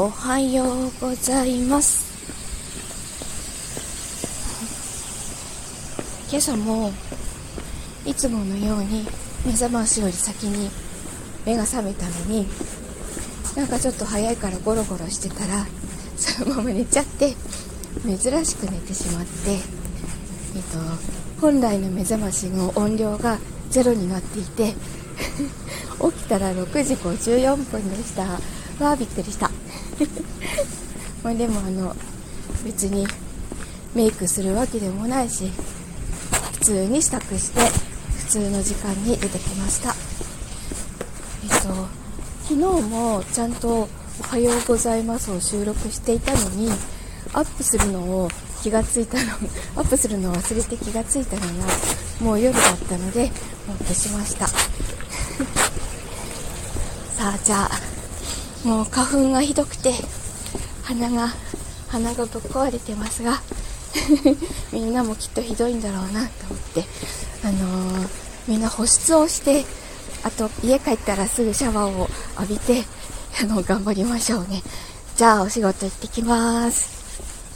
おはようございます。今朝もいつものように目覚ましより先に目が覚めたのになんかちょっと早いからゴロゴロしてたらそのまま寝ちゃって珍しく寝てしまって、えっと、本来の目覚ましの音量がゼロになっていて 起きたら6時54分でした。わあびっくりした。まあでもあの別にメイクするわけでもないし普通に支度して普通の時間に出てきました。えっと昨日もちゃんと「おはようございます」を収録していたのにアップするのを気がついたの アップするのを忘れて気がついたのがもう夜だったのでもう消しました。さあじゃあもう花粉がひどくて鼻が鼻がぶっ壊れてますが みんなもきっとひどいんだろうなと思ってあのー、みんな保湿をしてあと家帰ったらすぐシャワーを浴びてあの頑張りましょうね。じゃあお仕事行ってきます。